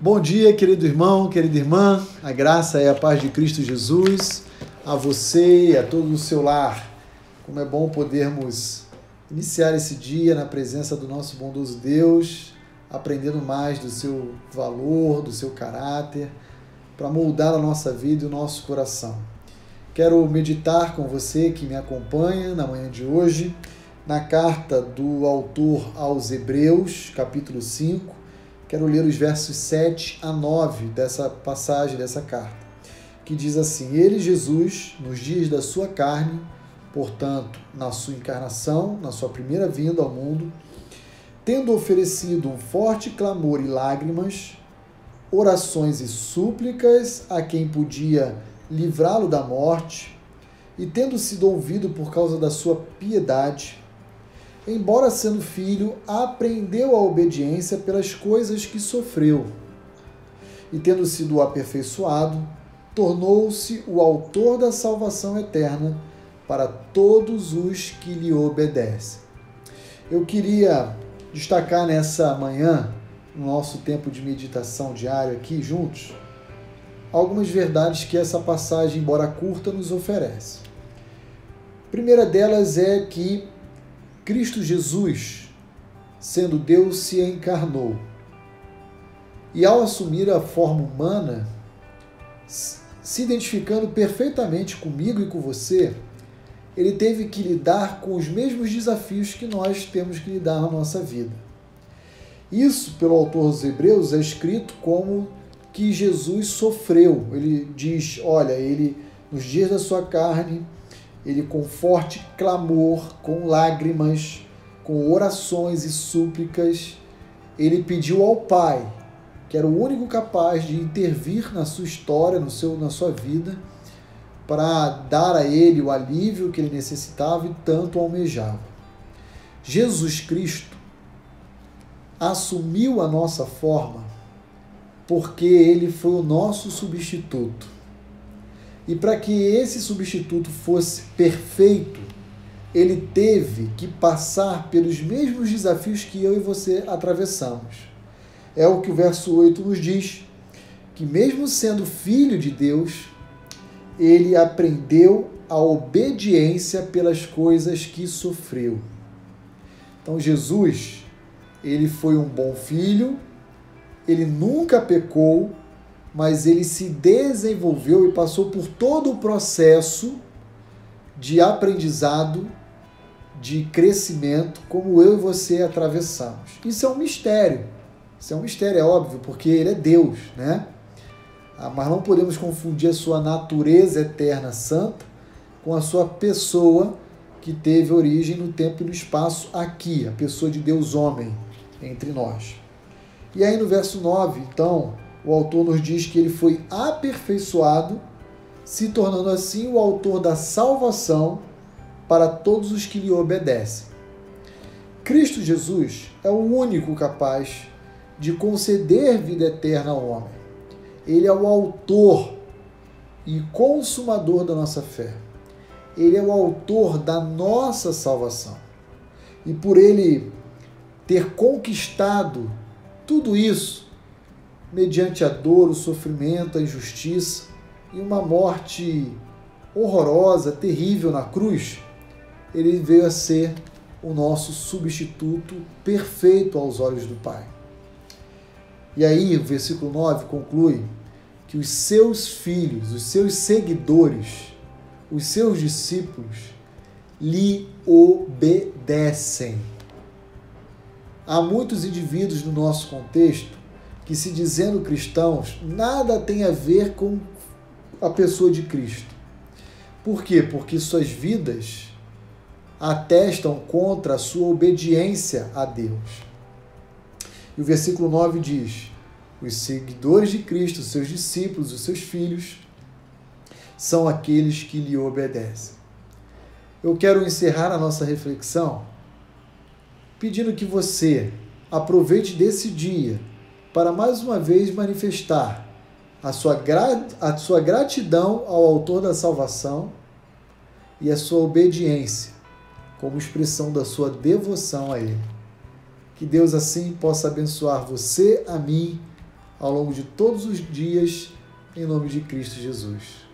Bom dia, querido irmão, querida irmã. A graça e a paz de Cristo Jesus a você e a todo o seu lar. Como é bom podermos iniciar esse dia na presença do nosso bondoso Deus, aprendendo mais do seu valor, do seu caráter, para moldar a nossa vida e o nosso coração. Quero meditar com você que me acompanha na manhã de hoje na carta do autor aos Hebreus, capítulo 5. Quero ler os versos 7 a 9 dessa passagem, dessa carta, que diz assim: Ele, Jesus, nos dias da sua carne, portanto, na sua encarnação, na sua primeira vinda ao mundo, tendo oferecido um forte clamor e lágrimas, orações e súplicas a quem podia livrá-lo da morte, e tendo sido ouvido por causa da sua piedade, embora sendo filho, aprendeu a obediência pelas coisas que sofreu. E tendo sido aperfeiçoado, tornou-se o autor da salvação eterna para todos os que lhe obedecem. Eu queria destacar nessa manhã, no nosso tempo de meditação diário aqui juntos, algumas verdades que essa passagem, embora curta, nos oferece. A primeira delas é que Cristo Jesus, sendo Deus, se encarnou. E ao assumir a forma humana, se identificando perfeitamente comigo e com você, ele teve que lidar com os mesmos desafios que nós temos que lidar na nossa vida. Isso, pelo autor dos Hebreus, é escrito como que Jesus sofreu. Ele diz: olha, ele nos dias da sua carne ele com forte clamor, com lágrimas, com orações e súplicas, ele pediu ao Pai, que era o único capaz de intervir na sua história, no seu, na sua vida, para dar a ele o alívio que ele necessitava e tanto almejava. Jesus Cristo assumiu a nossa forma porque ele foi o nosso substituto. E para que esse substituto fosse perfeito, ele teve que passar pelos mesmos desafios que eu e você atravessamos. É o que o verso 8 nos diz, que mesmo sendo filho de Deus, ele aprendeu a obediência pelas coisas que sofreu. Então Jesus, ele foi um bom filho, ele nunca pecou, mas ele se desenvolveu e passou por todo o processo de aprendizado, de crescimento, como eu e você atravessamos. Isso é um mistério. Isso é um mistério, é óbvio, porque ele é Deus, né? Ah, mas não podemos confundir a sua natureza eterna santa com a sua pessoa que teve origem no tempo e no espaço aqui, a pessoa de Deus homem entre nós. E aí no verso 9, então, o autor nos diz que ele foi aperfeiçoado, se tornando assim o autor da salvação para todos os que lhe obedecem. Cristo Jesus é o único capaz de conceder vida eterna ao homem. Ele é o autor e consumador da nossa fé. Ele é o autor da nossa salvação. E por ele ter conquistado tudo isso, mediante a dor, o sofrimento, a injustiça e uma morte horrorosa, terrível na cruz, ele veio a ser o nosso substituto perfeito aos olhos do Pai. E aí, o versículo 9 conclui que os seus filhos, os seus seguidores, os seus discípulos lhe obedecem. Há muitos indivíduos no nosso contexto que, se dizendo cristãos, nada tem a ver com a pessoa de Cristo. Por quê? Porque suas vidas atestam contra a sua obediência a Deus. E o versículo 9 diz: Os seguidores de Cristo, seus discípulos, os seus filhos, são aqueles que lhe obedecem. Eu quero encerrar a nossa reflexão pedindo que você aproveite desse dia para mais uma vez manifestar a sua, gra a sua gratidão ao Autor da salvação e a sua obediência como expressão da sua devoção a Ele. Que Deus assim possa abençoar você, a mim ao longo de todos os dias, em nome de Cristo Jesus.